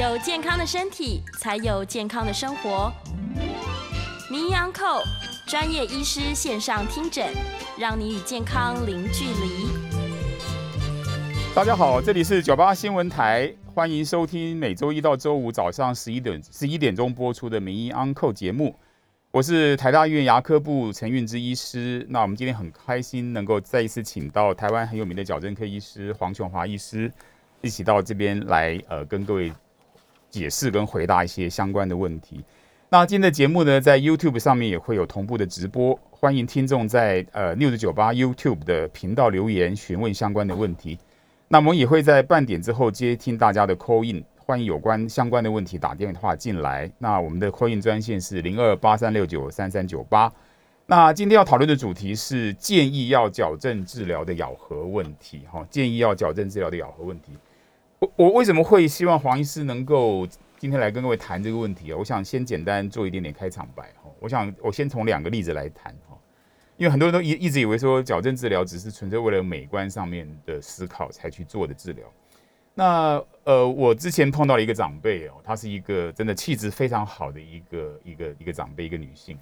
有健康的身体，才有健康的生活。名医安扣专业医师线上听诊，让你与健康零距离。大家好，这里是九八新闻台，欢迎收听每周一到周五早上十一点十一点钟播出的名医安扣节目。我是台大医院牙科部陈运之医师。那我们今天很开心能够再一次请到台湾很有名的矫正科医师黄琼华医师一起到这边来，呃，跟各位解释跟回答一些相关的问题。那今天的节目呢，在 YouTube 上面也会有同步的直播，欢迎听众在呃六十九八 YouTube 的频道留言询问相关的问题。那我们也会在半点之后接听大家的 call in。欢迎有关相关的问题打电话进来。那我们的 Call In 专线是零二八三六九三三九八。那今天要讨论的主题是建议要矫正治疗的咬合问题。哈，建议要矫正治疗的咬合问题。我我为什么会希望黄医师能够今天来跟各位谈这个问题啊？我想先简单做一点点开场白。哈，我想我先从两个例子来谈。哈，因为很多人都一一直以为说矫正治疗只是纯粹为了美观上面的思考才去做的治疗。那呃，我之前碰到了一个长辈哦，她是一个真的气质非常好的一个一个一个长辈，一个女性。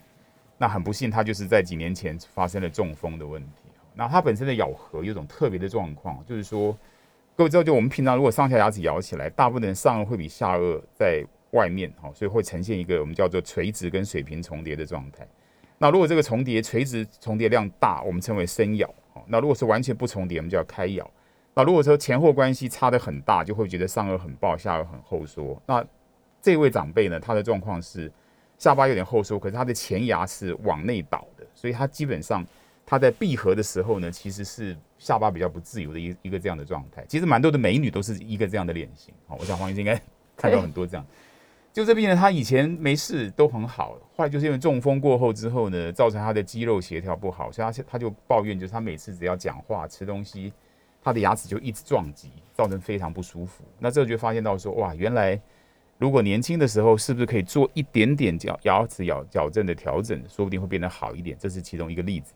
那很不幸，她就是在几年前发生了中风的问题。那她本身的咬合有种特别的状况，就是说，各位知道，就我们平常如果上下牙齿咬起来，大部分人上颚会比下颚在外面哈，所以会呈现一个我们叫做垂直跟水平重叠的状态。那如果这个重叠垂直重叠量大，我们称为深咬。那如果是完全不重叠，我们叫开咬。那如果说前后关系差的很大，就会觉得上颚很爆，下颚很后缩。那这位长辈呢，他的状况是下巴有点后缩，可是他的前牙是往内倒的，所以他基本上他在闭合的时候呢，其实是下巴比较不自由的一一个这样的状态。其实蛮多的美女都是一个这样的脸型。好，我想黄医生应该 看到很多这样。就这病人他以前没事都很好，后来就是因为中风过后之后呢，造成他的肌肉协调不好，所以他他就抱怨，就是他每次只要讲话吃东西。他的牙齿就一直撞击，造成非常不舒服。那这就发现到说，哇，原来如果年轻的时候是不是可以做一点点矫牙齿矫矫正的调整，说不定会变得好一点。这是其中一个例子。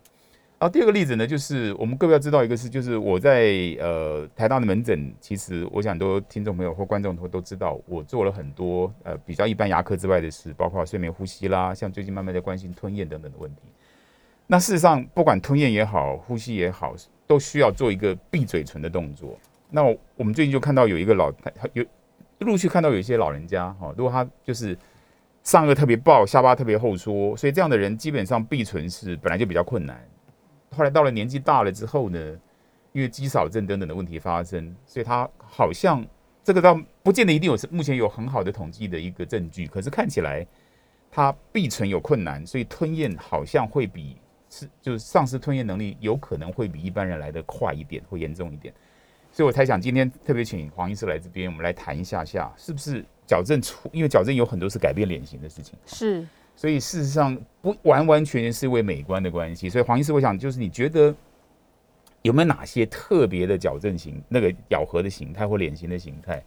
然后第二个例子呢，就是我们各位要知道一个是，就是我在呃台大的门诊，其实我想都听众朋友或观众都都知道，我做了很多呃比较一般牙科之外的事，包括睡眠呼吸啦，像最近慢慢在关心吞咽等等的问题。那事实上，不管吞咽也好，呼吸也好。都需要做一个闭嘴唇的动作。那我们最近就看到有一个老，他有陆续看到有一些老人家哈，如果他就是上颚特别爆，下巴特别后缩，所以这样的人基本上闭唇是本来就比较困难。后来到了年纪大了之后呢，因为肌少症等等的问题发生，所以他好像这个倒不见得一定有目前有很好的统计的一个证据，可是看起来他闭存有困难，所以吞咽好像会比。是，就是丧失吞咽能力，有可能会比一般人来的快一点，会严重一点。所以我才想今天特别请黄医师来这边，我们来谈一下下，是不是矫正出？因为矫正有很多是改变脸型的事情。是，所以事实上不完完全全是为美观的关系。所以黄医师，我想就是你觉得有没有哪些特别的矫正型，那个咬合的形态或脸型的形态，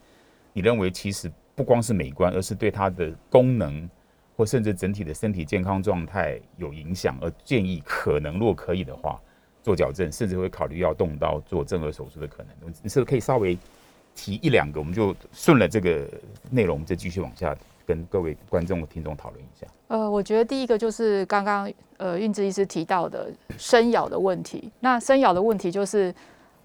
你认为其实不光是美观，而是对它的功能？或甚至整体的身体健康状态有影响，而建议可能若可以的话做矫正，甚至会考虑要动刀做正颌手术的可能。你是不是可以稍微提一两个？我们就顺了这个内容，再继续往下跟各位观众、听众讨论一下。呃，我觉得第一个就是刚刚呃运智医师提到的生咬的问题。那生咬的问题就是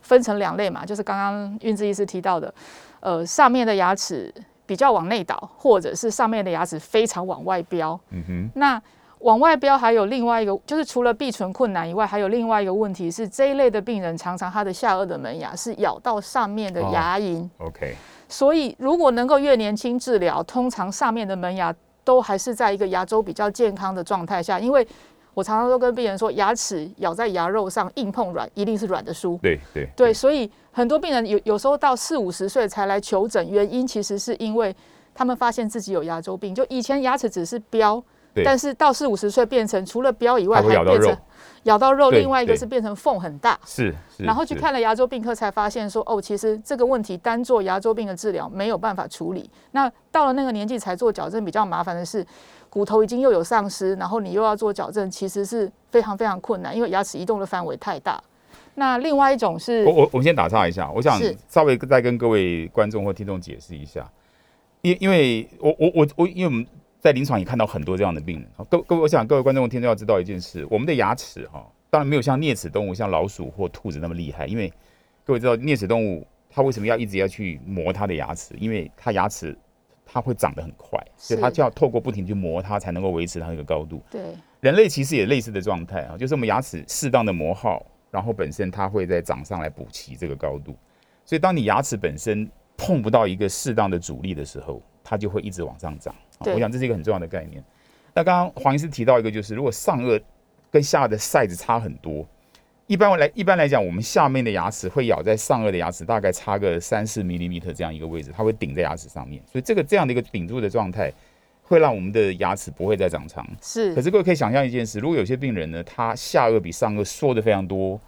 分成两类嘛，就是刚刚运智医师提到的，呃，上面的牙齿。比较往内倒，或者是上面的牙齿非常往外飙。嗯哼，那往外飙还有另外一个，就是除了闭唇困难以外，还有另外一个问题是，这一类的病人常常他的下颚的门牙是咬到上面的牙龈。OK，所以如果能够越年轻治疗，通常上面的门牙都还是在一个牙周比较健康的状态下，因为。我常常都跟病人说，牙齿咬在牙肉上，硬碰软，一定是软的输。对对对，所以很多病人有有时候到四五十岁才来求诊，原因其实是因为他们发现自己有牙周病，就以前牙齿只是标，但是到四五十岁变成除了标以外，还变成咬到肉，另外一个是变成缝很大。是，然后去看了牙周病科，才发现说，哦，其实这个问题单做牙周病的治疗没有办法处理。那到了那个年纪才做矫正，比较麻烦的是。骨头已经又有丧失，然后你又要做矫正，其实是非常非常困难，因为牙齿移动的范围太大。那另外一种是，我我我们先打岔一下，我想稍微再跟各位观众或听众解释一下，因因为我我我我，因为我们在临床也看到很多这样的病人。各各位，我想各位观众听众要知道一件事：我们的牙齿哈，当然没有像啮齿动物，像老鼠或兔子那么厉害。因为各位知道，啮齿动物它为什么要一直要去磨它的牙齿？因为它牙齿它会长得很快，所以它就要透过不停去磨它，才能够维持它那个高度。对，人类其实也类似的状态啊，就是我们牙齿适当的磨耗，然后本身它会在长上来补齐这个高度。所以当你牙齿本身碰不到一个适当的阻力的时候，它就会一直往上涨。我想这是一个很重要的概念。那刚刚黄医师提到一个，就是如果上颚跟下颚的 size 差很多，一般来一般来讲，我们下面的牙齿会咬在上颚的牙齿，大概差个三四 m m 这样一个位置，它会顶在牙齿上面。所以这个这样的一个顶住的状态，会让我们的牙齿不会再长长。是可是各位可以想象一件事，如果有些病人呢，他下颚比上颚缩的非常多，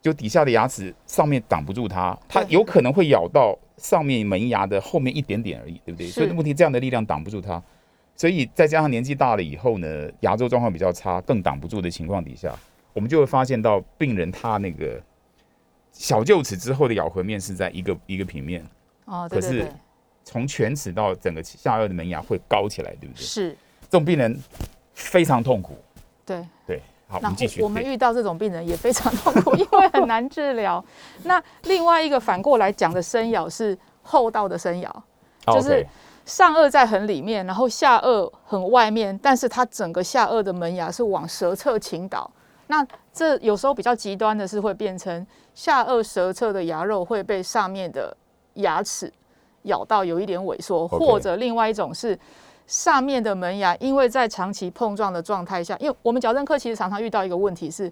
就底下的牙齿上面挡不住它，它有可能会咬到上面门牙的后面一点点而已，对不对？所以问题这样的力量挡不住它，所以再加上年纪大了以后呢，牙周状况比较差，更挡不住的情况底下，我们就会发现到病人他那个小臼齿之后的咬合面是在一个一个平面，哦，对可是从犬齿到整个下颚的门牙会高起来，对不对？是，这种病人非常痛苦。对。对，然后。我们遇到这种病人也非常痛苦，因为很难治疗。那另外一个反过来讲的生咬是后道的生咬，就是上颚在很里面，然后下颚很外面，但是它整个下颚的门牙是往舌侧倾倒。那这有时候比较极端的是会变成下颚舌侧的牙肉会被上面的牙齿咬到有一点萎缩或者另外一种是上面的门牙因为在长期碰撞的状态下，因为我们矫正科其实常常遇到一个问题是。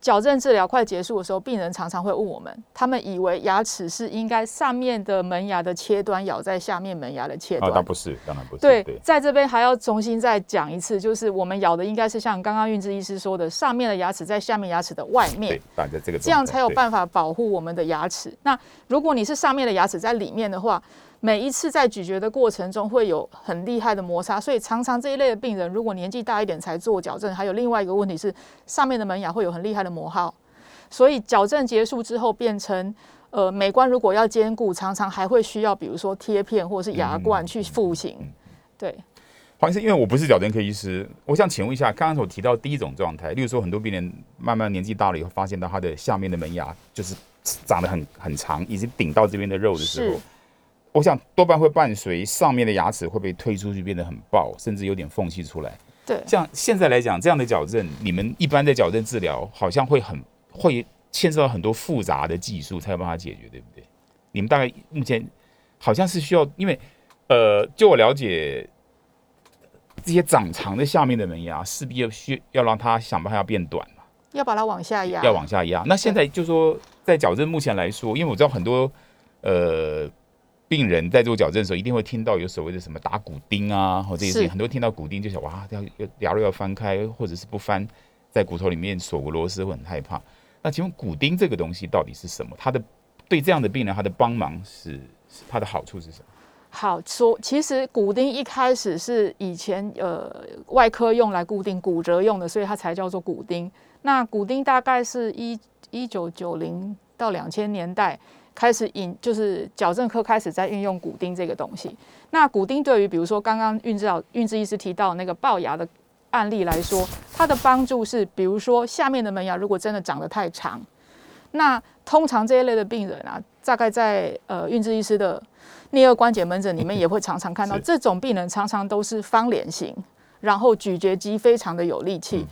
矫正治疗快结束的时候，病人常常会问我们，他们以为牙齿是应该上面的门牙的切端咬在下面门牙的切啊，端，当不是，当然不是。对对，在这边还要重新再讲一次，就是我们咬的应该是像刚刚运志医师说的，上面的牙齿在下面牙齿的外面对，，摆在这个这样才有办法保护我们的牙齿。那如果你是上面的牙齿在里面的话，每一次在咀嚼的过程中会有很厉害的摩擦，所以常常这一类的病人，如果年纪大一点才做矫正，还有另外一个问题是上面的门牙会有很厉害的磨耗，所以矫正结束之后变成。呃，美观如果要兼顾，常常还会需要，比如说贴片或者是牙冠去复形。对，黄医生，因为我不是矫正科医师，我想请问一下，刚刚所提到第一种状态，例如说很多病人慢慢年纪大了以后，发现到他的下面的门牙就是长得很很长，已经顶到这边的肉的时候是，我想多半会伴随上面的牙齿会被推出去，变得很爆，甚至有点缝隙出来。对，像现在来讲，这样的矫正，你们一般的矫正治疗好像会很会牵涉到很多复杂的技术才有办法解决，对不对？你们大概目前好像是需要，因为呃，就我了解，这些长长的下面的门牙势必要需要让它想办法要变短嘛，要把它往下压，要往下压。那现在就说在矫正目前来说，因为我知道很多呃。病人在做矫正的时候，一定会听到有所谓的什么打骨钉啊，或这些事情，很多听到骨钉就想哇，要要牙肉要翻开，或者是不翻，在骨头里面锁个螺丝会很害怕。那请问骨钉这个东西到底是什么？它的对这样的病人，它的帮忙是是它的好处是什么？好说，其实骨钉一开始是以前呃外科用来固定骨折用的，所以它才叫做骨钉。那骨钉大概是一一九九零到两千年代开始引，就是矫正科开始在运用骨钉这个东西。那骨钉对于比如说刚刚运治老运志医师提到那个龅牙的案例来说，它的帮助是，比如说下面的门牙如果真的长得太长，那通常这一类的病人啊，大概在呃运志医师的 颞颌关节门诊里面也会常常看到，是。这种病人常常都是方脸型，然后咀嚼肌非常的有力气，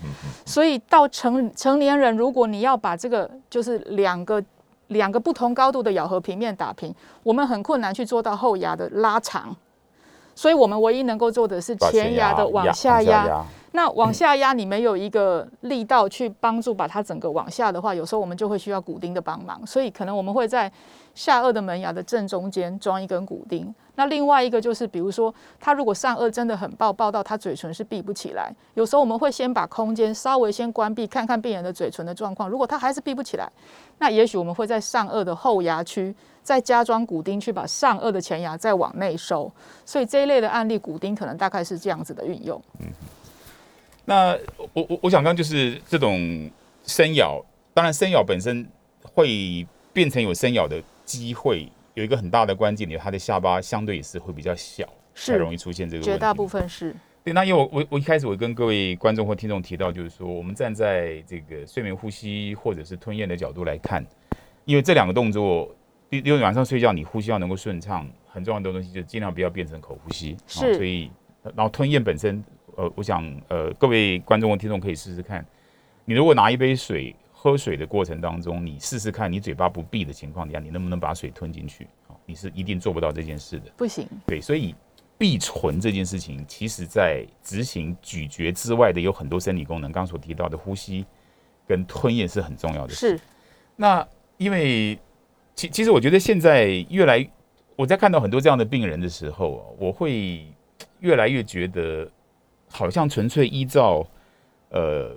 所以到成成年人，如果你要把这个就是两个两个不同高度的咬合平面打平，我们很困难去做到后牙的拉长，所以我们唯一能够做的是前牙的往下压。压，那往下压，你没有一个力道去帮助把它整个往下的话，有时候我们就会需要骨钉的帮忙，所以可能我们会在下颚的门牙的正中间装一根骨钉。那另外一个就是，比如说他如果上颚真的很爆，爆到他嘴唇是闭不起来，有时候我们会先把空间稍微先关闭，看看病人的嘴唇的状况。如果他还是闭不起来，那也许我们会在上颚的后牙区再加装骨钉，去把上颚的前牙再往内收。所以这一类的案例，骨钉可能大概是这样子的运用。那我我我想刚就是这种生咬，当然生咬本身会变成有生咬的机会，有一个很大的关键点，他的下巴相对也是会比较小，才是容易出现这个问题。绝大部分是对，那因为我我我一开始我跟各位观众或听众提到，就是说我们站在这个睡眠呼吸或者是吞咽的角度来看，因为这两个动作，因因为晚上睡觉你呼吸要能够顺畅，很重要的东西就尽量不要变成口呼吸。是所以然后吞咽本身，呃，我想呃各位观众和听众可以试试看，你如果拿一杯水喝水的过程当中，你试试看，你嘴巴不闭的情况底下，你能不能把水吞进去？哦，你是一定做不到这件事的。不行，对，所以闭唇这件事情，其实在执行咀嚼之外的有很多生理功能，刚刚所提到的呼吸跟吞咽是很重要的事。是那因为其其实我觉得现在越来，我在看到很多这样的病人的时候啊，我会越来越觉得，好像纯粹依照呃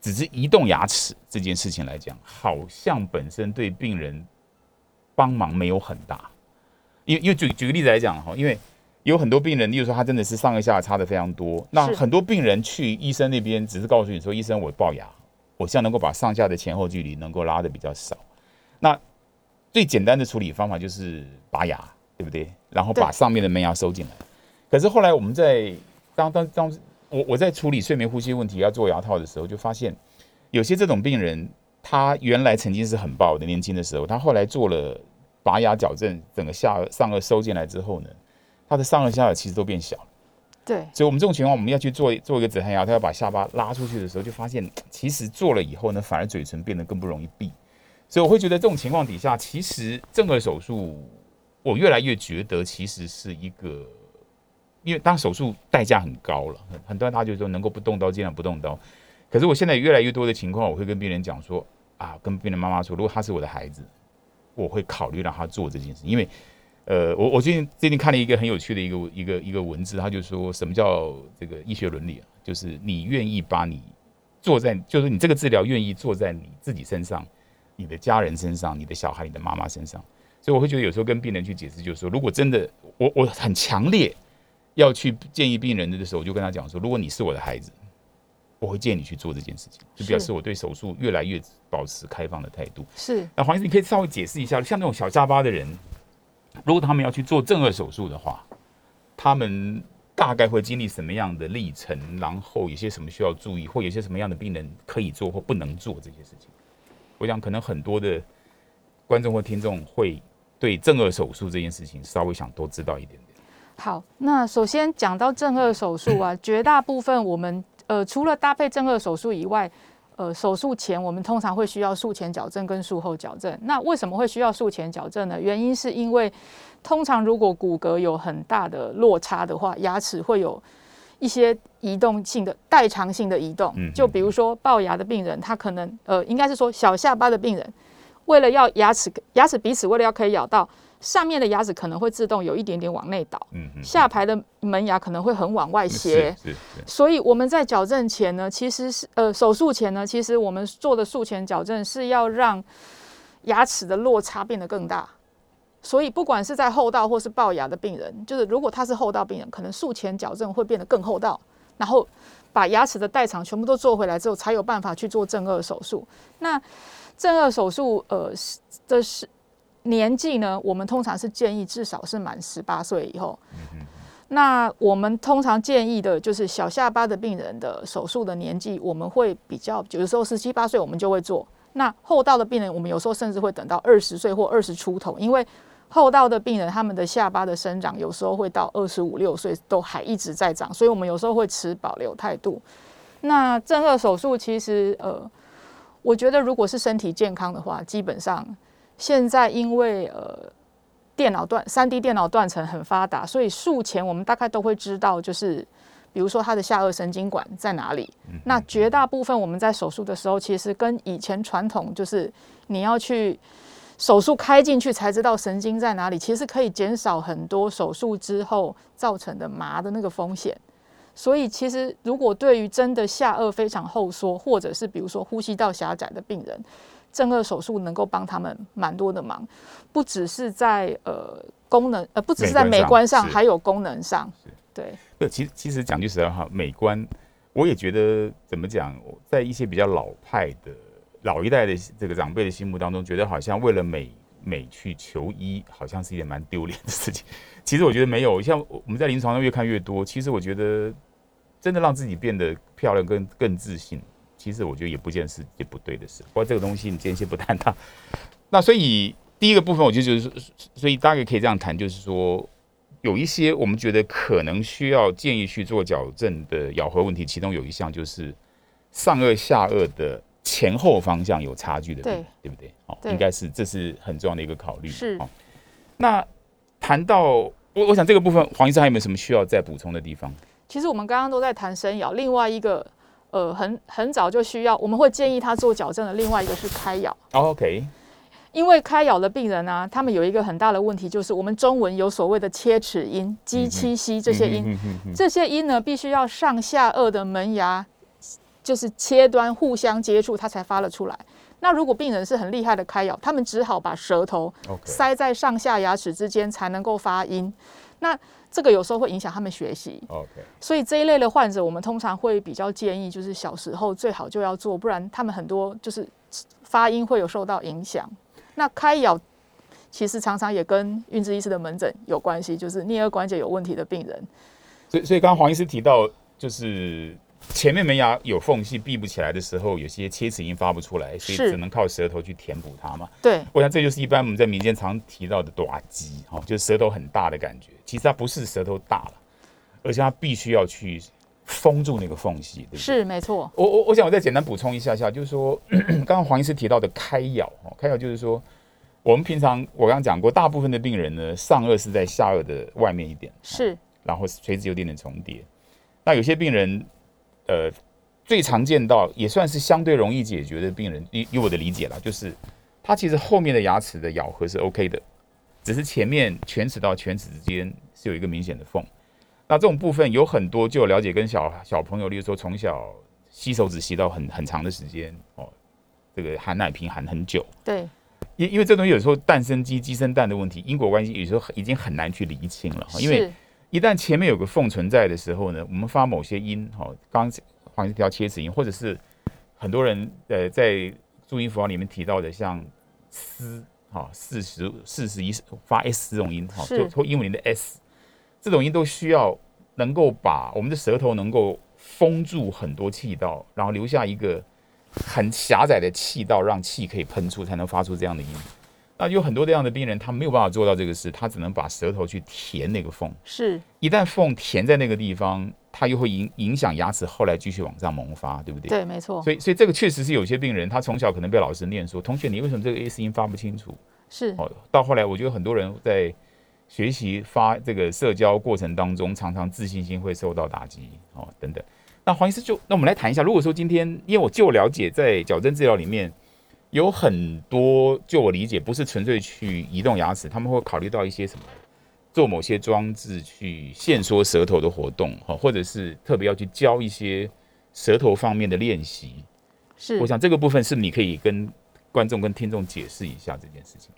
只是移动牙齿这件事情来讲，好像本身对病人帮忙没有很大。因为因为举举个例子来讲哈，因为有很多病人，例如说他真的是上一下差的非常多，那很多病人去医生那边只是告诉你说，医生我龅牙，我希望能够把上下的前后距离能够拉的比较少。那最简单的处理方法就是拔牙，对不对？然后把上面的门牙收进来。可是后来我们在当当当我我在处理睡眠呼吸问题要做牙套的时候，就发现有些这种病人，他原来曾经是很暴的，年轻的时候，他后来做了拔牙矫正，整个下颚上颚收进来之后呢，他的上颚下颚其实都变小了。对，所以我们这种情况，我们要去做做一个止颌牙他，要把下巴拉出去的时候，就发现其实做了以后呢，反而嘴唇变得更不容易闭。所以我会觉得这种情况底下，其实正颌手术，我越来越觉得其实是一个，因为当手术代价很高了，很很多人他就说能够不动刀尽量不动刀。可是我现在越来越多的情况，我会跟病人讲说啊，跟病人妈妈说，如果他是我的孩子，我会考虑让他做这件事，因为呃，我我最近最近看了一个很有趣的一个一个一个文字，他就说什么叫这个医学伦理啊？就是你愿意把你做在，就是你这个治疗愿意做在你自己身上、你的家人身上、你的小孩、你的妈妈身上。所以我会觉得有时候跟病人去解释，就是说，如果真的我我很强烈要去建议病人的时候，我就跟他讲说，如果你是我的孩子，我会建议你去做这件事情，就表示我对手术越来越保持开放的态度。是那黄医生，你可以稍微解释一下，像那种小下巴的人，如果他们要去做正颌手术的话，他们大概会经历什么样的历程？然后有些什么需要注意，或有些什么样的病人可以做或不能做这些事情？我想可能很多的观众或听众会对正颌手术这件事情稍微想多知道一点点。好。那首先讲到正颚手术啊，绝大部分我们呃除了搭配正颚手术以外，呃手术前我们通常会需要术前矫正跟术后矫正。那为什么会需要术前矫正呢？原因是因为通常如果骨骼有很大的落差的话，牙齿会有一些移动性的代偿性的移动嗯，就比如说龅牙的病人，他可能呃应该是说小下巴的病人，为了要牙齿牙齿彼此为了要可以咬到上面的牙齿，可能会自动有一点点往内倒，嗯嗯，下排的门牙可能会很往外斜。所以我们在矫正前呢，其实是呃手术前呢，其实我们做的术前矫正是要让牙齿的落差变得更大。所以不管是在后道或是龅牙的病人，就是如果他是后道病人，可能术前矫正会变得更厚道，然后把牙齿的代偿全部都做回来之后，才有办法去做正颚手术。那正颚手术呃是的是年纪呢，我们通常是建议至少是满十八岁以后。那我们通常建议的就是小下巴的病人的手术的年纪，我们会比较有的时候十七八岁我们就会做。那后道的病人，我们有时候甚至会等到二十岁或二十出头，因为后道的病人他们的下巴的生长有时候会到二十五六岁都还一直在长，所以我们有时候会持保留态度。那正颚手术其实呃，我觉得如果是身体健康的话，基本上现在因为呃电脑断三 D 电脑断层很发达，所以术前我们大概都会知道，就是比如说他的下颚神经管在哪里。那绝大部分我们在手术的时候，其实跟以前传统就是你要去手术开进去才知道神经在哪里，其实可以减少很多手术之后造成的麻的那个风险。所以其实如果对于真的下颚非常后缩，或者是比如说呼吸道狭窄的病人，正颚手术能够帮他们蛮多的忙，不只是在呃功能呃，不只是在美观上，是还有功能上是。对，不，其实其实讲句实在话，美观，我也觉得怎么讲，在一些比较老派的老一代的这个长辈的心目当中，觉得好像为了美美去求医，好像是一件蛮丢脸的事情。其实我觉得没有，像我们在临床上越看越多，其实我觉得真的让自己变得漂亮跟更自信，其实我觉得也不见是也不对的事。不过这个东西你今天先不谈它。那所以第一个部分，我觉得就是，所以大概可以这样谈，就是说有一些我们觉得可能需要建议去做矫正的咬合问题，其中有一项就是上颚下颚的。前后方向有差距的，对对不对？哦，应该是这是很重要的一个考虑。是哦。那谈到我，我想这个部分，黄医生还有没有什么需要再补充的地方？其实我们刚刚都在谈生咬，另外一个呃，很很早就需要，我们会建议他做矫正的。另外一个是开咬。OK。因为开咬的病人呢，他们有一个很大的问题，就是我们中文有所谓的切齿音、鸡七西这些音，这些音呢，必须要上下颚的门牙。就是切端互相接触，它才发了出来。那如果病人是很厉害的开咬，他们只好把舌头塞在上下牙齿之间才能够发音。那这个有时候会影响他们学习。OK，所以这一类的患者，我们通常会比较建议，就是小时候最好就要做，不然他们很多就是发音会有受到影响。那开咬其实常常也跟运智医师的门诊有关系，就是颞颌关节有问题的病人。所以，所以刚刚黄医师提到，就是。前面门牙有缝隙闭不起来的时候，有些切齿音发不出来，所以只能靠舌头去填补它嘛。对，我想这就是一般我们在民间常提到的短肌，哈，就是舌头很大的感觉。其实它不是舌头大了，而且它必须要去封住那个缝隙，对不对？是没错。我我我想我再简单补充一下下，就是说 刚刚黄医师提到的开咬，哦，开咬就是说我们平常我刚刚讲过，大部分的病人呢，上颚是在下颚的外面一点，是，然后垂直有点点重叠。那有些病人。呃，最常见到也算是相对容易解决的病人，以以我的理解啦，就是他其实后面的牙齿的咬合是 OK 的，只是前面犬齿到犬齿之间是有一个明显的缝。那这种部分有很多，就有了解跟小小朋友，例如说从小吸手指吸到很很长的时间哦，这个含奶瓶含很久。对，因因为这东西有时候蛋生鸡鸡生蛋的问题，因果关系有时候已经很难去厘清了，因为。一旦前面有个缝存在的时候呢，我们发某些音，哈，刚黄一条切齿音，或者是很多人呃在注音符号里面提到的像嘶，哈，四十四十一发 s 这种音，哈，就或英文里的 s，这种音都需要能够把我们的舌头能够封住很多气道，然后留下一个很狭窄的气道，让气可以喷出，才能发出这样的音。那有很多这样的病人，他没有办法做到这个事，他只能把舌头去填那个缝。是，一旦缝填在那个地方，它又会影影响牙齿后来继续往上萌发，对不对？对，没错。所以，所以这个确实是有些病人，他从小可能被老师念说：“同学，你为什么这个 S 音发不清楚？”是。哦，到后来，我觉得很多人在学习发这个社交过程当中，常常自信心会受到打击。哦，等等。那黄医师就，那我们来谈一下，如果说今天，因为我就了解，在矫正治疗里面。有很多，就我理解，不是纯粹去移动牙齿，他们会考虑到一些什么，做某些装置去限缩舌头的活动，哈，或者是特别要去教一些舌头方面的练习。是，我想这个部分是你可以跟观众跟听众解释一下这件事情。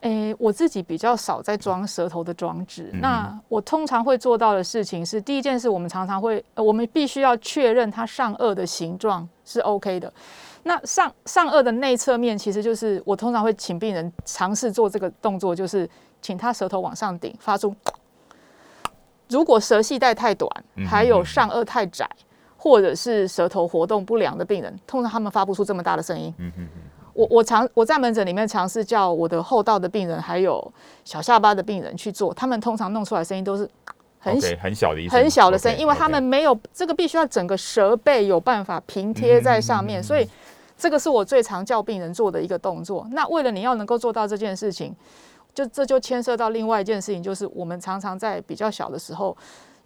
诶，我自己比较少在装舌头的装置，那我通常会做到的事情是，第一件事，我们常常会，我们必须要确认它上颚的形状是 OK 的。那上上颚的内侧面，其实就是我通常会请病人尝试做这个动作，就是请他舌头往上顶，发出。如果舌系带太短，还有上颚太窄，或者是舌头活动不良的病人，通常他们发不出这么大的声音。我我尝我在门诊里面尝试叫我的后道的病人，还有小下巴的病人去做，他们通常弄出来声音都是很很小的很小的声音，因为他们没有这个必须要整个舌背有办法平贴在上面，所以。这个是我最常叫病人做的一个动作。那为了你要能够做到这件事情，就这就牵涉到另外一件事情，就是我们常常在比较小的时候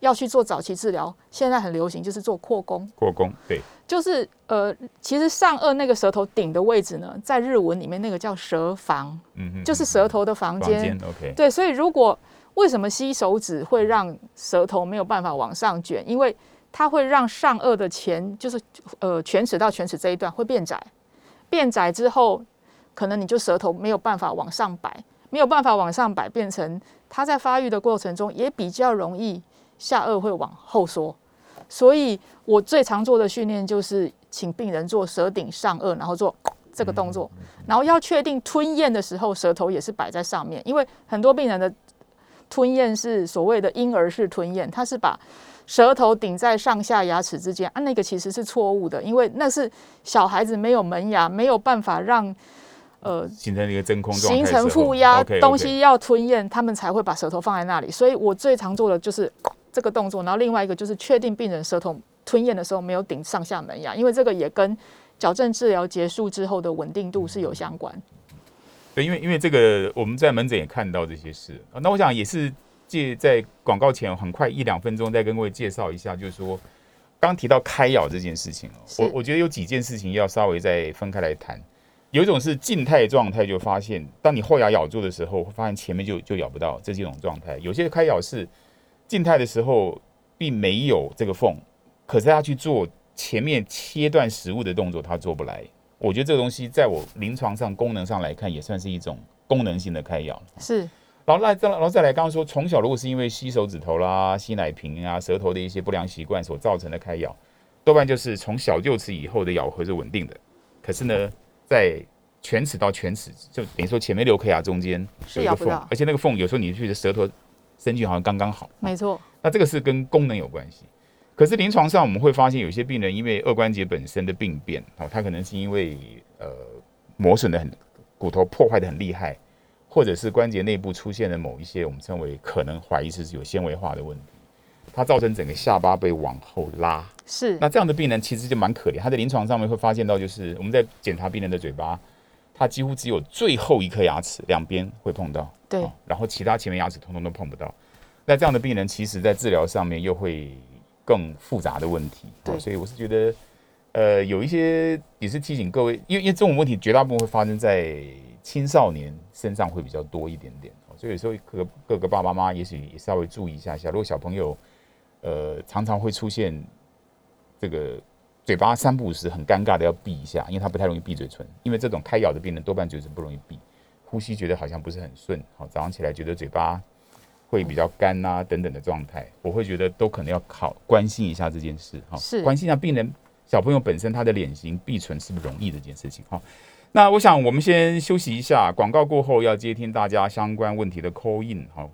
要去做早期治疗。现在很流行就是做扩弓。扩弓，对，就是呃，其实上颚那个舌头顶的位置呢，在日文里面那个叫舌房，嗯就是舌头的房间。OK，对，所以如果为什么吸手指会让舌头没有办法往上卷？因为它会让上颚的前，就是呃犬齿到犬齿这一段会变窄，变窄之后，可能你就舌头没有办法往上摆，没有办法往上摆，变成它在发育的过程中也比较容易下颚会往后缩。所以我最常做的训练就是请病人做舌顶上颚，然后做这个动作，然后要确定吞咽的时候，舌头也是摆在上面，因为很多病人的吞咽是所谓的婴儿式吞咽，他是把舌头顶在上下牙齿之间啊，那个其实是错误的，因为那是小孩子没有门牙，没有办法让呃形成一个真空状态形成负压东西要吞咽，他们才会把舌头放在那里。所以我最常做的就是这个动作，然后另外一个就是确定病人舌头吞咽的时候没有顶上下门牙，因为这个也跟矫正治疗结束之后的稳定度是有相关。对，因为因为这个我们在门诊也看到这些事，啊那我想也是借在广告前很快一两分钟再跟各位介绍一下，就是说刚提到开咬这件事情哦，我我觉得有几件事情要稍微再分开来谈。有一种是静态状态，就发现当你后牙咬住的时候，会发现前面就就咬不到，这是一种状态。有些开咬是静态的时候并没有这个缝，可是他去做前面切断食物的动作，他做不来。我觉得这个东西在我临床上功能上来看，也算是一种功能性的开咬。是。然后再再然后再来，刚刚说从小如果是因为吸手指头啦、吸奶瓶啊、舌头的一些不良习惯所造成的开咬，多半就是从小臼齿以后的咬合是稳定的，可是呢，在犬齿到犬齿，就等于说前面六颗牙中间有一个缝而且那个缝有时候你去的舌头伸进好像刚刚好，没错，那这个是跟功能有关系。可是临床上我们会发现，有些病人因为二关节本身的病变，哦，他可能是因为呃磨损的很，骨头破坏的很厉害，或者是关节内部出现了某一些我们称为可能怀疑是有纤维化的问题，它造成整个下巴被往后拉。是那这样的病人其实就蛮可怜，他在临床上面会发现到，就是我们在检查病人的嘴巴，他几乎只有最后一颗牙齿两边会碰到，对哦然后其他前面牙齿通通都碰不到。那这样的病人，其实在治疗上面又会更复杂的问题。哦对所以我是觉得，呃，有一些也是提醒各位，因为因为这种问题绝大部分会发生在青少年身上会比较多一点点。哦所以有时候各各个爸爸妈妈也许也稍微注意一下下，如果小朋友呃常常会出现这个嘴巴三不五时很尴尬的要闭一下，因为他不太容易闭嘴唇，因为这种开咬的病人多半嘴唇不容易闭，呼吸觉得好像不是很顺，好早上起来觉得嘴巴会比较干啊等等的状态，我会觉得都可能要考关心一下这件事，哈，是关心一下病人小朋友本身他的脸型闭唇是不是容易的这件事情，哈。那我想我们先休息一下，广告过后要接听大家相关问题的 call in，哈，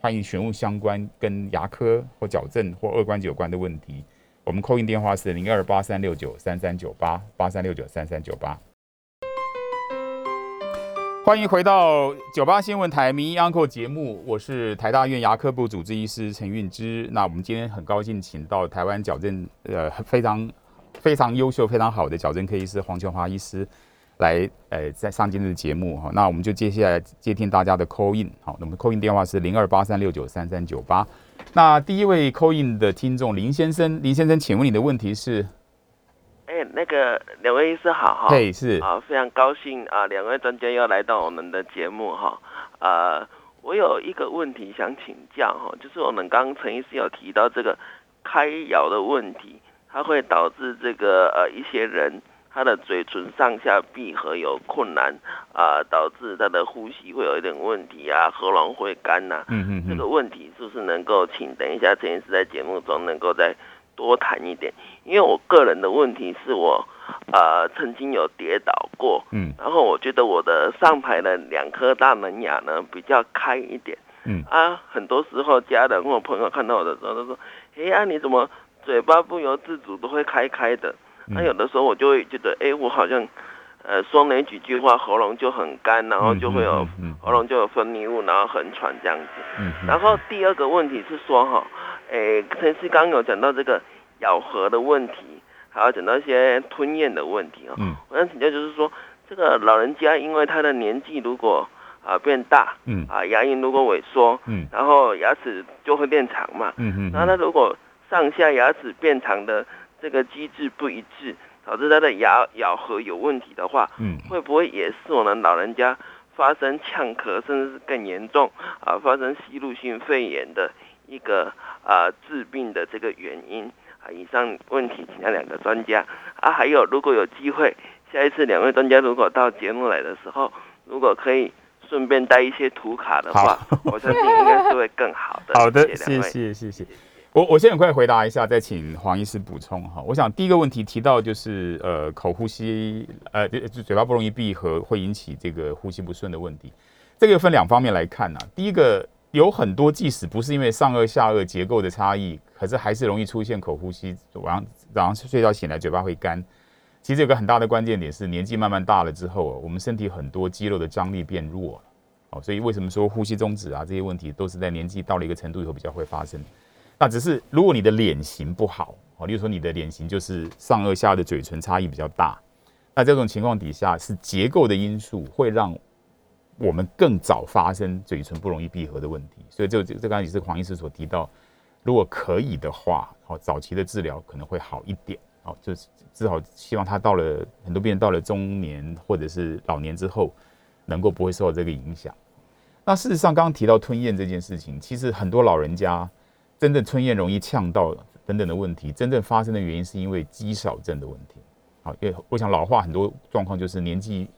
欢迎询问相关跟牙科或矫正或二关节有关的问题。我们 call in 电话是零二八三六九三三九八八三六九三三九八。欢迎回到九八新闻台名医 Uncle 节目，我是台大院牙科部主治医师陈运之。那我们今天很高兴请到台湾矫正呃非常非常优秀、非常好的矫正科医师黄琼华医师来呃在上今天的节目哈。那我们就接下来接听大家的 call in 好，那么 call in 电话是零二八三六九三三九八。那第一位 call in 的听众林先生，林先生，请问你的问题是？哎，那个两位医师好哈，嘿，是。啊，非常高兴啊，两位专家又来到我们的节目哈，呃，我有一个问题想请教哈，就是我们刚刚陈医师有提到这个开咬的问题，它会导致这个呃一些人他的嘴唇上下闭合有困难啊、导致他的呼吸会有一点问题啊，喉咙会干呐、嗯嗯嗯，这个问题是不是能够请等一下陈医师在节目中能够再多谈一点？因为我个人的问题是我呃曾经有跌倒过，嗯。然后我觉得我的上排的两颗大门牙呢比较开一点，嗯。啊，很多时候家人或朋友看到我的时候都说，哎呀、你怎么嘴巴不由自主都会开开的？那、嗯有的时候我就会觉得，哎，我好像呃说哪几句话喉咙就很干，然后就会有、嗯嗯喉咙就有分泌物，然后很喘这样子。嗯嗯。然后第二个问题是说哈，诶，陈师刚刚有讲到这个咬合的问题，还有讲到一些吞咽的问题哦。嗯我想请教就是说，这个老人家因为他的年纪如果啊、变大嗯啊、牙龈如果萎缩，嗯然后牙齿就会变长嘛。嗯嗯，那他如果上下牙齿变长的这个机制不一致，导致他的牙咬合有问题的话，嗯会不会也是我们老人家发生呛咳，甚至是更严重啊，发生吸入性肺炎的一个啊治病的这个原因啊？以上问题请教两个专家啊，还有如果有机会，下一次两位专家如果到节目来的时候，如果可以顺便带一些图卡的话，我相信应该是会更好的。好的，谢。谢谢谢。我我先很快回答一下，再请黄医师补充哈。我想第一个问题提到就是呃口呼吸呃就嘴巴不容易闭合，会引起这个呼吸不顺的问题。这个分两方面来看呢。第一个有很多即使不是因为上颚下颚结构的差异，可是还是容易出现口呼吸，晚上早上睡觉醒来嘴巴会干。其实有个很大的关键点是年纪慢慢大了之后，我们身体很多肌肉的张力变弱了。哦，所以为什么说呼吸中止啊这些问题都是在年纪到了一个程度以后比较会发生？那只是如果你的脸型不好，哦，例如说你的脸型就是上颚下的嘴唇差异比较大，那这种情况底下是结构的因素会让我们更早发生嘴唇不容易闭合的问题。所以这这这刚才也是黄医师所提到，如果可以的话，哦，早期的治疗可能会好一点。哦，就是至少希望他到了很多病人到了中年或者是老年之后。能够不会受到这个影响。那事实上，刚刚提到吞咽这件事情，其实很多老人家真正吞咽容易呛到等等的问题，真正发生的原因是因为肌少症的问题。好，因为我想老化很多状况就是年纪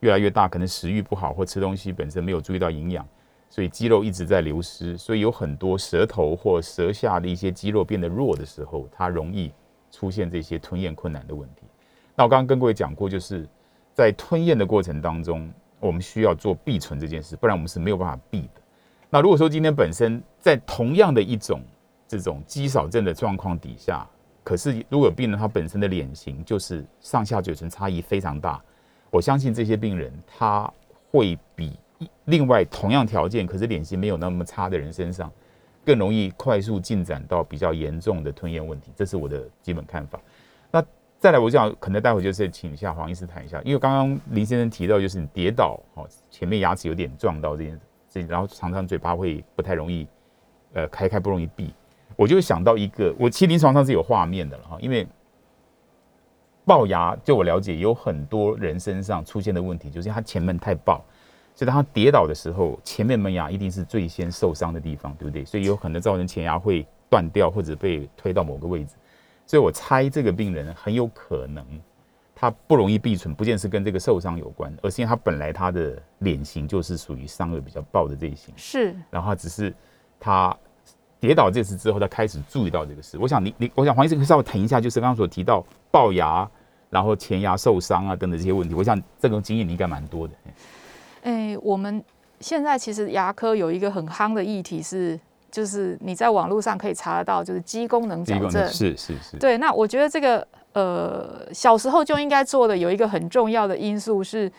越来越大，可能食欲不好或吃东西本身没有注意到营养，所以肌肉一直在流失，所以有很多舌头或舌下的一些肌肉变得弱的时候，它容易出现这些吞咽困难的问题。那我刚刚跟各位讲过，就是在吞咽的过程当中。我们需要做闭唇这件事，不然我们是没有办法闭的。那如果说今天本身在同样的一种这种肌少症的状况底下，可是如果病人他本身的脸型就是上下嘴唇差异非常大，我相信这些病人他会比另外同样条件可是脸型没有那么差的人身上更容易快速进展到比较严重的吞咽问题。这是我的基本看法。那。再来，我想可能待会就是请一下黄医师谈一下，因为刚刚林先生提到，就是你跌倒哦，前面牙齿有点撞到这件事这，然后常常嘴巴会不太容易，呃，开开不容易闭。我就想到一个，我其实临床上是有画面的了哈，因为龅牙，就我了解，有很多人身上出现的问题，就是他前门太暴，所以当他跌倒的时候，前面门牙一定是最先受伤的地方，对不对？所以有可能造成前牙会断掉或者被推到某个位置。所以我猜这个病人很有可能，他不容易闭唇，不见是跟这个受伤有关，而是因为他本来他的脸型就是属于上颚比较暴的这一型。是，然后只是他跌倒这次之后，他开始注意到这个事。我想你你，我想黄医生可以稍微谈一下，就是刚刚所提到龅牙，然后前牙受伤啊等等这些问题。我想这种经验你应该蛮多的。哎，我们现在其实牙科有一个很夯的议题是。就是你在网络上可以查得到，就是肌功能矫正，是是是。对，那我觉得这个呃小时候就应该做的有一个很重要的因素是，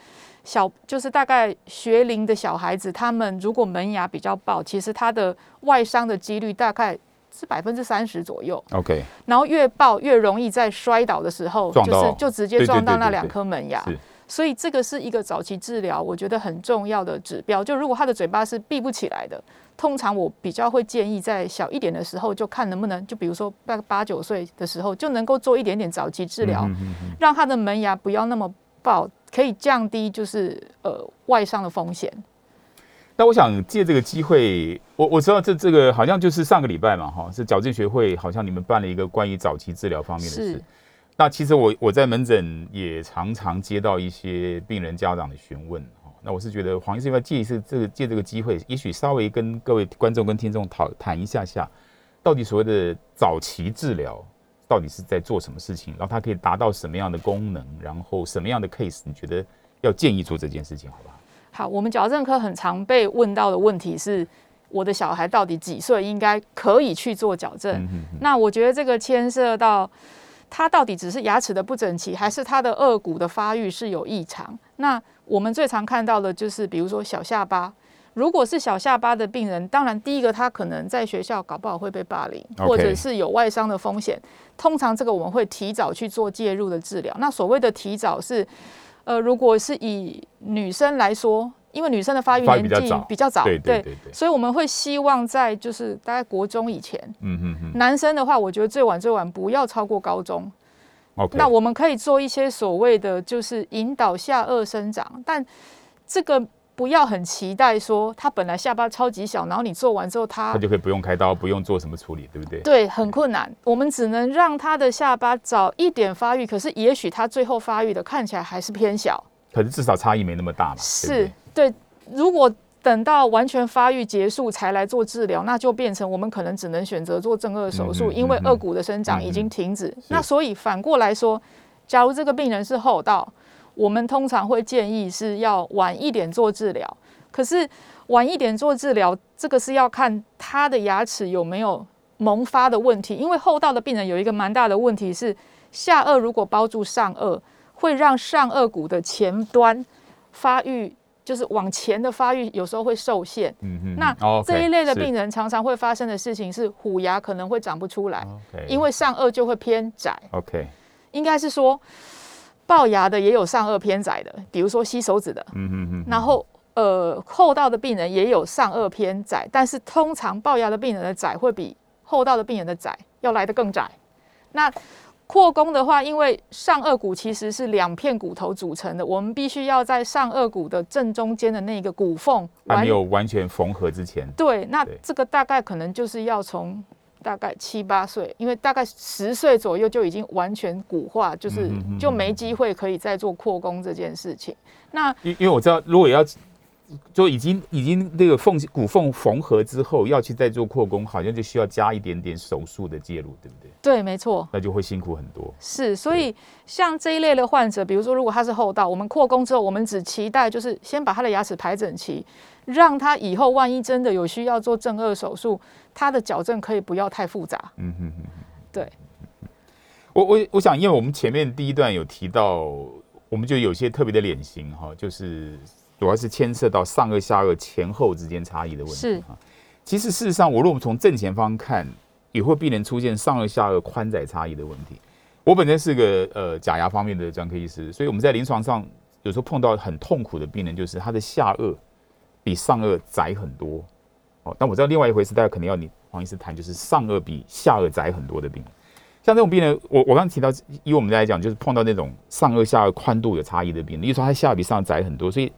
小就是大概学龄的小孩子，他们如果门牙比较暴，其实他的外伤的几率大概是百分之三十左右。OK。然后越暴越容易在摔倒的时候，就是就直接撞到那两颗门牙。所以这个是一个早期治疗，我觉得很重要的指标。就如果他的嘴巴是闭不起来的，通常我比较会建议在小一点的时候就看能不能，就比如说大概八九岁的时候就能够做一点点早期治疗，让他的门牙不要那么爆，可以降低就是呃外伤的风险。那我想借这个机会，我我知道这这个好像就是上个礼拜嘛，哈，是矫正学会好像你们办了一个关于早期治疗方面的事。那其实我我在门诊也常常接到一些病人家长的询问哈，那我是觉得黄医生要借一次这个借这个机会，也许稍微跟各位观众跟听众讨谈一下下，到底所谓的早期治疗到底是在做什么事情，然后它可以达到什么样的功能，然后什么样的 case 你觉得要建议做这件事情，好不好？我们矫正科很常被问到的问题是，我的小孩到底几岁应该可以去做矫正？那我觉得这个牵涉到。他到底只是牙齿的不整齐，还是他的颚骨的发育是有异常？那我们最常看到的就是，比如说小下巴。如果是小下巴的病人，当然第一个他可能在学校搞不好会被霸凌，或者是有外伤的风险。通常这个我们会提早去做介入的治疗。那所谓的提早是，呃，如果是以女生来说。因为女生的发育年纪比较早，对对对，所以我们会希望在就是大概国中以前，嗯嗯嗯，男生的话，我觉得最晚最晚不要超过高中。那我们可以做一些所谓的就是引导下颚生长，但这个不要很期待说他本来下巴超级小，然后你做完之后他他就可以不用开刀，不用做什么处理，对不对？对，很困难。我们只能让他的下巴早一点发育，可是也许他最后发育的看起来还是偏小。可是至少差异没那么大嘛。是。对，如果等到完全发育结束才来做治疗，那就变成我们可能只能选择做正颚手术，因为嗯哼颚骨的生长已经停止。是那所以反过来说，假如这个病人是厚道，我们通常会建议是要晚一点做治疗。可是晚一点做治疗，这个是要看他的牙齿有没有萌发的问题，因为后道的病人有一个蛮大的问题是，下颚如果包住上颚，会让上颚骨的前端发育，就是往前的发育有时候会受限。那这一类的病人常常会发生的事情是虎牙可能会长不出来因为上颚就会偏窄。OK，应该是说，龅牙的也有上颚偏窄的，比如说吸手指的。嗯哼哼，然后呃，后道的病人也有上颚偏窄，但是通常龅牙的病人的窄会比后道的病人的窄要来得更窄。那扩弓的话，因为上颚骨其实是两片骨头组成的，我们必须要在上颚骨的正中间的那个骨缝还没有完全缝合之前，对，那这个大概可能就是要从大概七八岁，因为大概十岁左右就已经完全骨化，就是就没机会可以再做扩工这件事情。那因因为我知道，如果要就已经已经那个缝骨缝缝合之后，要去再做扩弓，好像就需要加一点点手术的介入，对不对？对，没错，那就会辛苦很多。是，所以像这一类的患者，比如说如果他是后道，我们扩弓之后，我们只期待就是先把他的牙齿排整齐，让他以后万一真的有需要做正颚手术，他的矫正可以不要太复杂。嗯哼哼。对，我我我想，因为我们前面第一段有提到，我们就有些特别的脸型哈，就是主要是牵涉到上颚下颚前后之间差异的问题是哈。其实事实上，我如果我们从正前方看，也会必然出现上颚下颚宽窄差异的问题。我本身是个呃假牙方面的专科医师，所以我们在临床上有时候碰到很痛苦的病人，就是他的下颚比上颚窄很多。哦，但我知道另外一回事，大家肯定要你黄医师谈，就是上颚比下颚窄很多的病人。像这种病人，我我刚刚提到，以我们来讲，就是碰到那种上颚下颚宽度有差异的病人，例如说他下颚比上颚窄很多，所以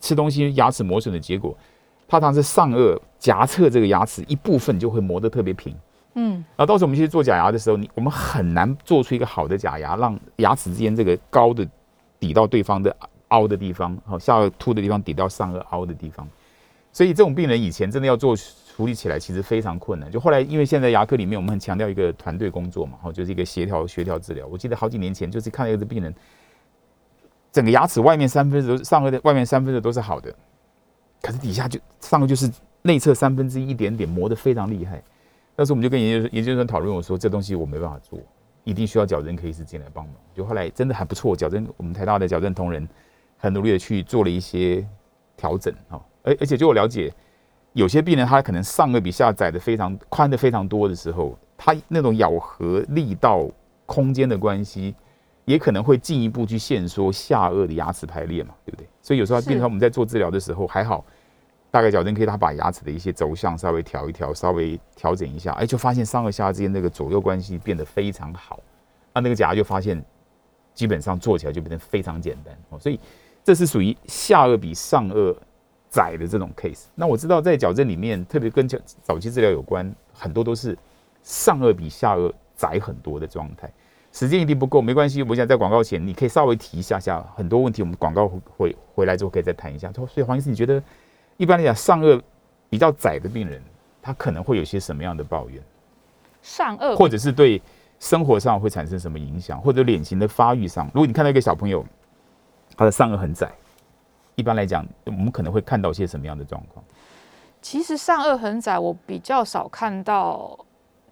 吃东西牙齿磨损的结果，它常常是上颚夹侧这个牙齿一部分就会磨得特别平。嗯，然后到时候我们去做假牙的时候，你我们很难做出一个好的假牙，让牙齿之间这个高的抵到对方的凹的地方，好下颚凸的地方抵到上颚凹的地方。所以这种病人以前真的要做处理起来其实非常困难。就后来因为现在牙科里面我们很强调一个团队工作嘛，好就是一个协调协调治疗。我记得好几年前就是看到一个病人，整个牙齿外面三分之上颚的外面三分之都是好的，可是底下就上颚就是内侧三分之一点点磨得非常厉害。那时候我们就跟研究研究生讨论，我说这东西我没办法做，一定需要矫正科医师进来帮忙。就后来真的还不错，矫正我们台大的矫正同仁很努力的去做了一些调整哈，而而且就我了解，有些病人他可能上颚比下窄的非常宽的非常多的时候，他那种咬合力道空间的关系，也可能会进一步去限缩下颚的牙齿排列嘛，对不对？所以有时候变成我们在做治疗的时候还好。大概矫正可以，他把牙齿的一些轴向稍微调一调，稍微调整一下，哎，就发现上颚下颚之间那个左右关系变得非常好。那那个假牙就发现，基本上做起来就变得非常简单哦。所以这是属于下颚比上颚窄的这种 case。那我知道在矫正里面，特别跟早早期治疗有关，很多都是上颚比下颚窄很多的状态。时间一定不够，没关系。我想在广告前，你可以稍微提一下下很多问题，我们广告回回来之后可以再谈一下。所以黄医师，你觉得？一般来讲，上颚比较窄的病人，他可能会有些什么样的抱怨？上颚或者是对生活上会产生什么影响，或者脸型的发育上，如果你看到一个小朋友，他的上颚很窄，一般来讲，我们可能会看到些什么样的状况？其实上颚很窄，我比较少看到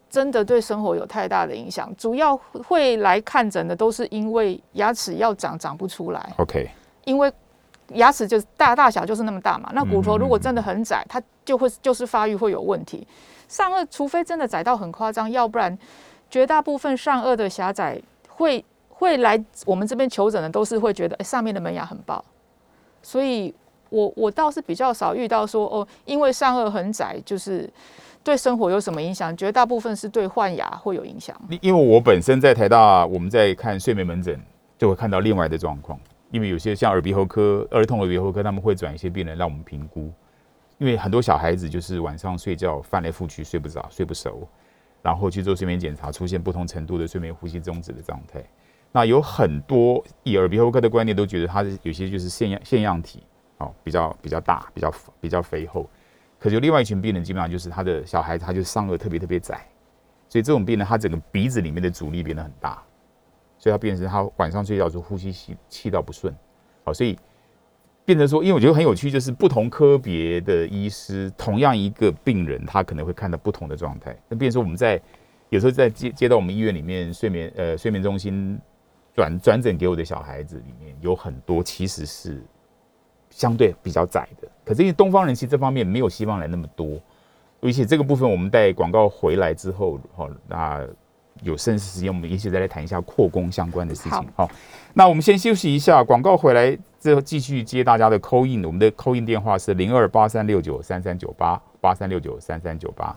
真的对生活有太大的影响。主要会来看诊的都是因为牙齿要长长不出来，OK，因为牙齿就是大大小就是那么大嘛。那骨头嗯如果真的很窄，它就会就是发育会有问题。上颚除非真的窄到很夸张，要不然绝大部分上颚的狭窄会会来我们这边求诊的都是会觉得，哎、上面的门牙很爆，所以我我倒是比较少遇到说哦，因为上颚很窄，就是对生活有什么影响？绝大部分是对换牙会有影响。因为我本身在台大，我们在看睡眠门诊，就会看到另外的状况。因为有些像耳鼻喉科、儿童耳鼻喉科，他们会转一些病人让我们评估。因为很多小孩子就是晚上睡觉翻来覆去睡不着、睡不熟，然后去做睡眠检查，出现不同程度的睡眠呼吸中止的状态。那有很多以耳鼻喉科的观念都觉得它是有些就是腺样腺样体哦，比较比较大，比较比较肥厚。可是另外一群病人，基本上就是他的小孩，他就上颚特别特别窄，所以这种病人他整个鼻子里面的阻力变得很大，所以他变成他晚上睡觉的时候呼吸气气道不顺，好，所以变成说，因为我觉得很有趣，就是不同科别的医师，同样一个病人，他可能会看到不同的状态。那变成说我们在有时候在接接到我们医院里面睡眠呃睡眠中心转转诊给我的小孩子里面，有很多其实是。相对比较窄的，可是因为东方人其实这方面没有西方人那么多，而且这个部分我们带广告回来之后，好，那有剩时间，我们一起再来谈一下扩工相关的事情。好，那我们先休息一下，广告回来之后继续接大家的扣印。我们的扣印电话是零二八三六九三三九八八三六九三三九八。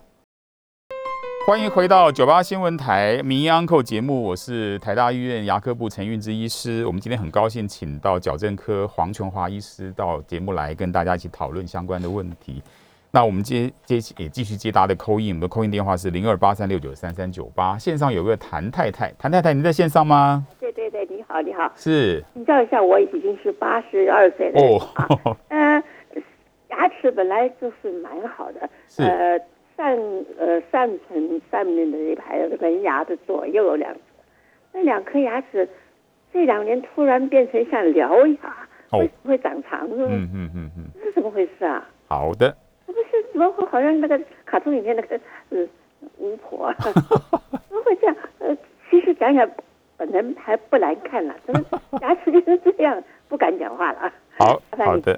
欢迎回到九八新闻台《民医 Uncle》节目，我是台大医院牙科部陈运之医师。我们今天很高兴请到矫正科黄琼华医师到节目来跟大家一起讨论相关的问题。那我们接接也继续接答的扣印，我们的扣印电话是零二八三六九三三九八。线上有个谭太太，谭太太，你在线上吗？对对对，你好，你好，是。请教一下，我已经是八十二岁了哦，嗯，牙齿本来就是蛮好的，是。上呃上层上面的一排门牙的左右有两颗，那两颗牙齿这两年突然变成像獠牙，会会长长呢？嗯嗯嗯嗯，这是怎么回事啊？好的，不是怎么会好像那个卡通里面那个呃巫婆，怎么会这样？呃，其实想想本人还不难看了，怎么牙齿变成这样？不敢讲话了。好好的，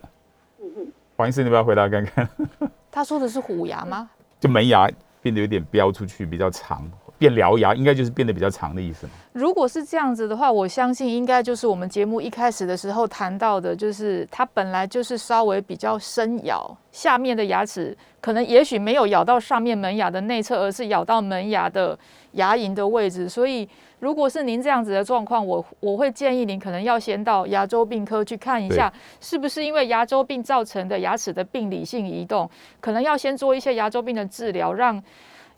嗯哼，黄医师，你不要回答看看。他说的是虎牙吗？就门牙变得有点飙出去，比较长，变獠牙，应该就是变得比较长的意思如果是这样子的话，我相信应该就是我们节目一开始的时候谈到的，就是它本来就是稍微比较深咬，下面的牙齿可能也许没有咬到上面门牙的内侧，而是咬到门牙的牙龈的位置，所以。如果是您这样子的状况，我我会建议您可能要先到牙周病科去看一下，是不是因为牙周病造成的牙齿的病理性移动，可能要先做一些牙周病的治疗，让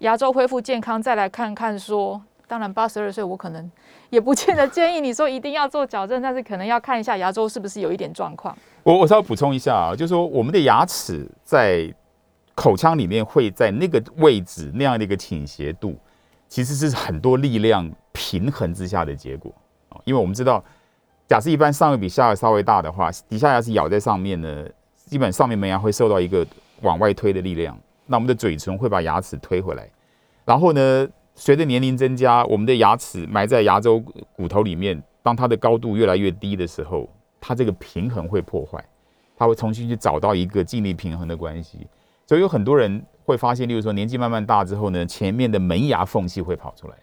牙周恢复健康，再来看看说。当然，八十二岁我可能也不见得建议你说一定要做矫正，但是可能要看一下牙周是不是有一点状况。我我稍微补充一下啊，就是说我们的牙齿在口腔里面会在那个位置那样的一个倾斜度，其实是很多力量。平衡之下的结果啊，因为我们知道，假设一般上颚比下颚稍微大的话，底下牙齿咬在上面呢，基本上面门牙会受到一个往外推的力量，那我们的嘴唇会把牙齿推回来，然后呢，随着年龄增加，我们的牙齿埋在牙周骨头里面，当它的高度越来越低的时候，它这个平衡会破坏，它会重新去找到一个尽力平衡的关系，所以有很多人会发现，例如说年纪慢慢大之后呢，前面的门牙缝隙会跑出来。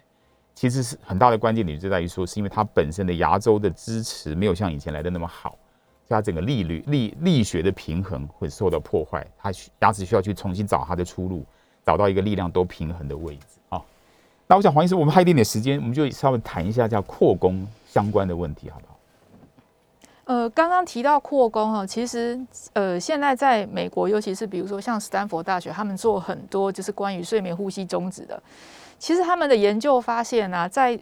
其实是很大的关键点就在于说，是因为它本身的牙周的支持没有像以前来的那么好，所以它整个力率力力学的平衡会受到破坏，它牙齿需要去重新找它的出路，找到一个力量都平衡的位置啊。那我想黄医师，我们还有一点点时间，我们就稍微谈一下叫扩工相关的问题，好不好？呃，刚刚提到扩工哈，其实呃，现在在美国，尤其是比如说像斯坦福大学，他们做很多就是关于睡眠呼吸终止的。其实他们的研究发现啊，在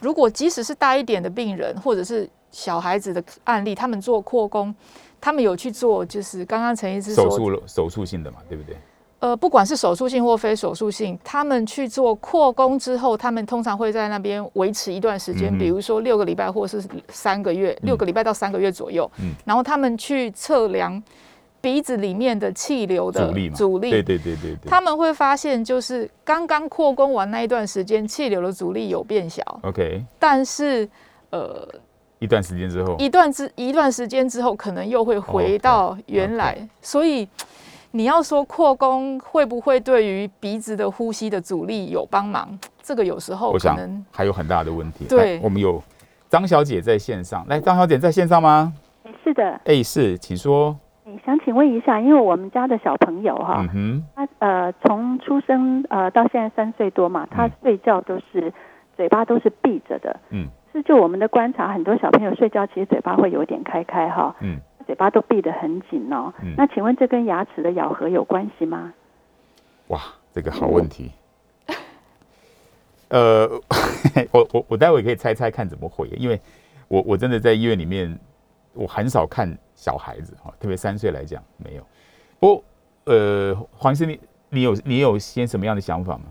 如果即使是大一点的病人，或者是小孩子的案例，他们做扩宫，他们有去做，就是刚刚陈医师手术手术性的嘛，对不对？呃，不管是手术性或非手术性，他们去做扩宫之后，他们通常会在那边维持一段时间，比如说六个礼拜或是三个月，六个礼拜到三个月左右。嗯，然后他们去测量。鼻子里面的气流的阻力，阻力，对对对对对，他们会发现，就是刚刚扩宫完那一段时间，气流的阻力有变小，OK，但是呃，一段时间之后，一段之一段时间之后，可能又会回到原来。所以你要说扩弓会不会对于鼻子的呼吸的阻力有帮忙？这个有时候可能还有很大的问题。对，我们有张小姐在线上，来，张小姐在线上吗？是的，哎，是，请说。想请问一下，因为我们家的小朋友哈嗯，他呃从出生呃到现在三岁多嘛，他睡觉都是嘴巴都是闭着的，嗯，是就我们的观察，很多小朋友睡觉其实嘴巴会有点开开哈，嗯，嘴巴都闭得很紧哦，那请问这跟牙齿的咬合有关系吗？哇，这个好问题，呃，我我我待会可以猜猜看怎么回，因为我我真的在医院里面，我很少看。小孩子哈，特别三岁来讲没有。不过呃，黄医生，你你有你有些什么样的想法吗？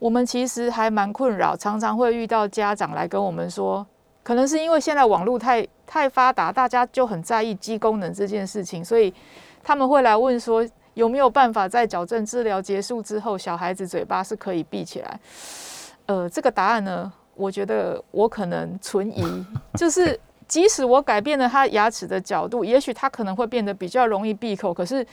我们其实还蛮困扰，常常会遇到家长来跟我们说，可能是因为现在网络太太发达，大家就很在意肌功能这件事情，所以他们会来问说，有没有办法在矫正治疗结束之后，小孩子嘴巴是可以闭起来？呃，这个答案呢，我觉得我可能存疑，就是即使我改变了他牙齿的角度，也许他可能会变得比较容易闭口，可是。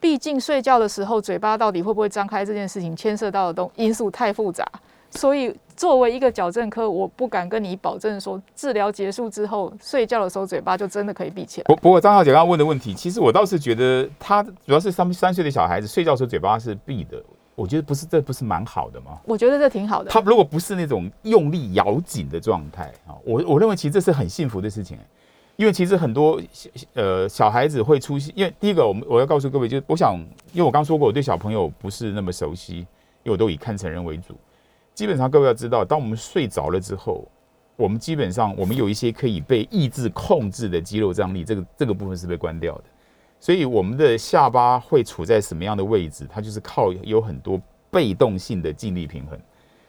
毕竟睡觉的时候，嘴巴到底会不会张开这件事情，牵涉到的东因素太复杂，所以作为一个矫正科，我不敢跟你保证说，治疗结束之后，睡觉的时候嘴巴就真的可以闭起来。不不过张小姐刚刚问的问题，其实我倒是觉得，他主要是三三岁的小孩子睡觉时候嘴巴是闭的，我觉得不是，这不是蛮好的吗？我觉得这挺好的。他如果不是那种用力咬紧的状态啊，我我认为其实这是很幸福的事情。因为其实很多呃小孩子会出现，因为第一个我们我要告诉各位，就是我想，因为我刚说过我对小朋友不是那么熟悉，因为我都以看成人为主。基本上各位要知道，当我们睡着了之后，我们基本上我们有一些可以被抑制控制的肌肉张力，这个这个部分是被关掉的。所以我们的下巴会处在什么样的位置？它就是靠有很多被动性的静力平衡。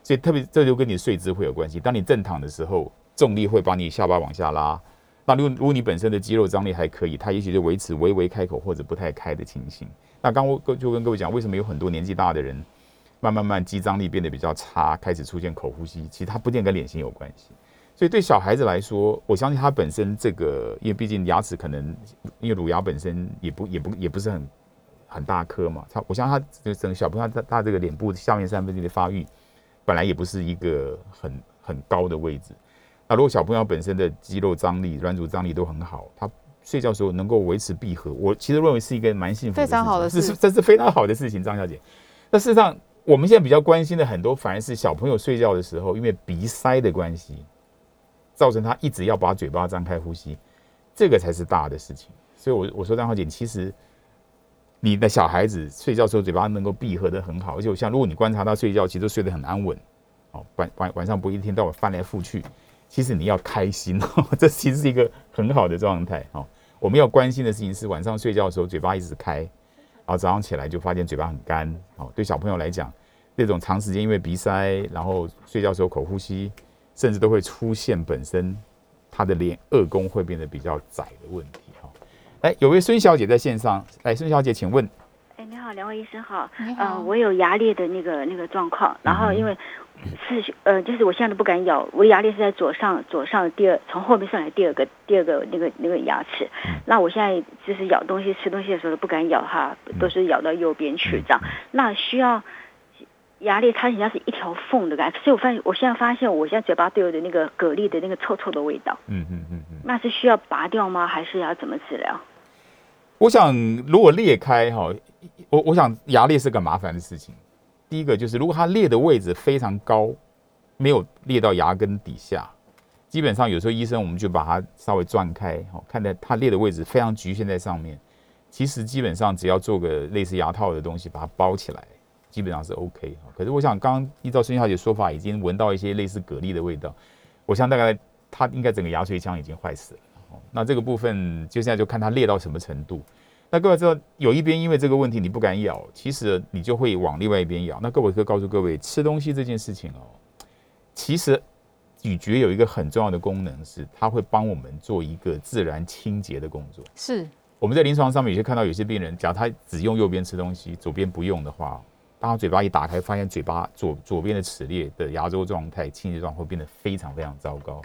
所以特别这就跟你睡姿会有关系。当你正躺的时候，重力会把你下巴往下拉。那如果如果你本身的肌肉张力还可以，它也许就维持微微开口或者不太开的情形。那刚我就跟各位讲，为什么有很多年纪大的人，慢慢慢肌张力变得比较差，开始出现口呼吸？其实它不一定跟脸型有关系。所以对小孩子来说，我相信他本身这个，因为毕竟牙齿可能，因为乳牙本身也不也不也不是很很大颗嘛。他我相信他就整个小朋友他他这个脸部下面三分之一的发育，本来也不是一个很很高的位置。那如果小朋友本身的肌肉张力、软组张力都很好，他睡觉时候能够维持闭合，我其实认为是一个蛮幸福、非常好的事，这是这是非常好的事情。张小姐，那事实上我们现在比较关心的很多，反而是小朋友睡觉的时候，因为鼻塞的关系，造成他一直要把嘴巴张开呼吸，这个才是大的事情。所以，我我说张小姐，其实你的小孩子睡觉时候嘴巴能够闭合的很好，而且我像如果你观察他睡觉，其实睡得很安稳，哦，晚晚晚上不一天到晚翻来覆去。其实你要开心哦，这其实是一个很好的状态哦。我们要关心的事情是晚上睡觉的时候嘴巴一直开，然后早上起来就发现嘴巴很干哦。对小朋友来讲，那种长时间因为鼻塞，然后睡觉时候口呼吸，甚至都会出现本身他的脸颚弓会变得比较窄的问题哈。哎，有位孙小姐在线上，来，孙小姐，请问。哎，你好，两位医生好。你好。呃，我有牙裂的那个那个状况，然后因为。是呃，就是我现在都不敢咬，我的牙裂是在左上左上第二，从后面上来第二个第二个那个那个牙齿。那我现在就是咬东西吃东西的时候都不敢咬哈，都是咬到右边去这样。那需要牙裂，它人家是一条缝的感觉，所以我发现我现在发现我现在嘴巴都有的那个蛤蜊的那个臭臭的味道。嗯嗯嗯嗯。那是需要拔掉吗？还是要怎么治疗？我想如果裂开哈，我我想牙裂是个麻烦的事情。第一个就是，如果它裂的位置非常高，没有裂到牙根底下，基本上有时候医生我们就把它稍微转开，哦，看在它裂的位置非常局限在上面，其实基本上只要做个类似牙套的东西把它包起来，基本上是 OK。可是我想，刚刚依照孙小姐说法，已经闻到一些类似蛤蜊的味道，我想大概它应该整个牙髓腔已经坏死了。那这个部分就现在就看它裂到什么程度。那各位知道，有一边因为这个问题你不敢咬，其实你就会往另外一边咬。那各位可以告诉各位，吃东西这件事情哦，其实咀嚼有一个很重要的功能，是它会帮我们做一个自然清洁的工作。是我们在临床上面有些看到有些病人，假如他只用右边吃东西，左边不用的话，当嘴巴一打开，发现嘴巴左左边的齿列的牙周状态、清洁状会变得非常非常糟糕。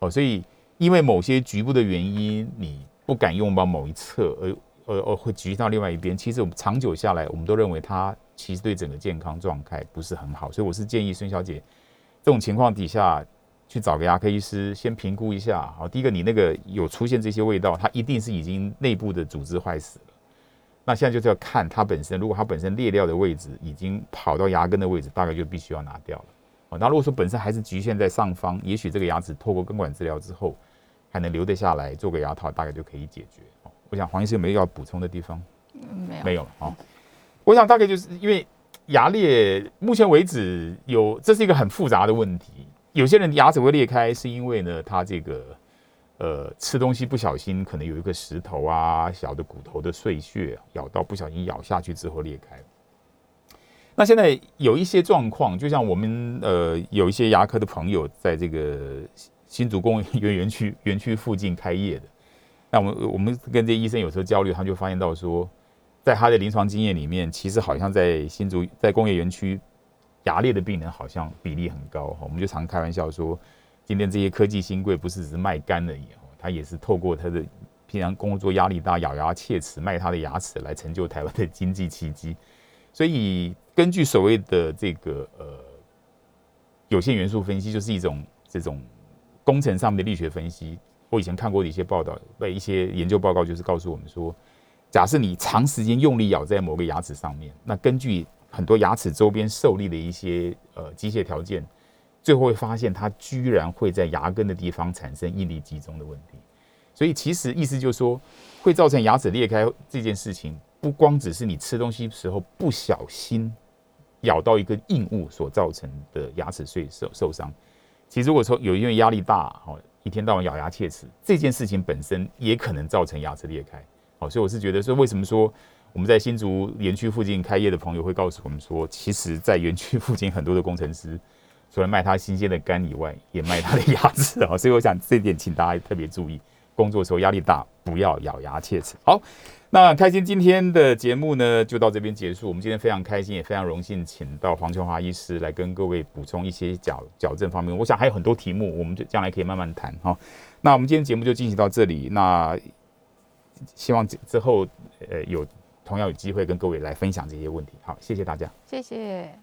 哦，所以因为某些局部的原因，你不敢用到某一侧而。而而，会局到另外一边。其实我们长久下来，我们都认为它其实对整个健康状态不是很好。所以我是建议孙小姐，这种情况底下去找个牙科医师先评估一下。好，第一个你那个有出现这些味道，它一定是已经内部的组织坏死了。那现在就是要看它本身，如果它本身裂掉的位置已经跑到牙根的位置，大概就必须要拿掉了。哦，那如果说本身还是局限在上方，也许这个牙齿透过根管治疗之后还能留得下来，做个牙套大概就可以解决。我想黄医生有没有要补充的地方？没有，没有了。好，我想大概就是因为牙裂，目前为止有这是一个很复杂的问题。有些人牙齿会裂开，是因为呢，他这个呃吃东西不小心可能有一个石头啊、小的骨头的碎屑咬到，不小心咬下去之后裂开。那现在有一些状况，就像我们呃有一些牙科的朋友在这个新竹公园园区园区附近开业的，那我们我们跟这医生有时候交流，他就发现到说，在他的临床经验里面，其实好像在新竹在工业园区牙裂的病人好像比例很高。我们就常开玩笑说，今天这些科技新贵不是只是卖肝而已，他也是透过他的平常工作压力大，咬牙切齿卖他的牙齿来成就台湾的经济奇迹。所以，根据所谓的这个呃有限元素分析，就是一种这种工程上面的力学分析。我以前看过的一些报道，被一些研究报告，就是告诉我们说，假设你长时间用力咬在某个牙齿上面，那根据很多牙齿周边受力的一些呃机械条件，最后会发现它居然会在牙根的地方产生应力集中的问题。所以，其实意思就是说，会造成牙齿裂开这件事情。不光只是你吃东西时候不小心咬到一个硬物所造成的牙齿碎受受伤，其实如果说有因为压力大，哦，一天到晚咬牙切齿，这件事情本身也可能造成牙齿裂开。好，所以我是觉得说，为什么说我们在新竹园区附近开业的朋友会告诉我们说，其实，在园区附近很多的工程师，除了卖他新鲜的肝以外，也卖他的牙齿啊。所以我想这点，请大家特别注意，工作的时候压力大，不要咬牙切齿。好。那开心，今天的节目呢就到这边结束。我们今天非常开心，也非常荣幸，请到黄秋华医师来跟各位补充一些矫矫正方面。我想还有很多题目，我们就将来可以慢慢谈哈。那我们今天节目就进行到这里。那希望之后呃有同样有机会跟各位来分享这些问题。好，谢谢大家，谢谢。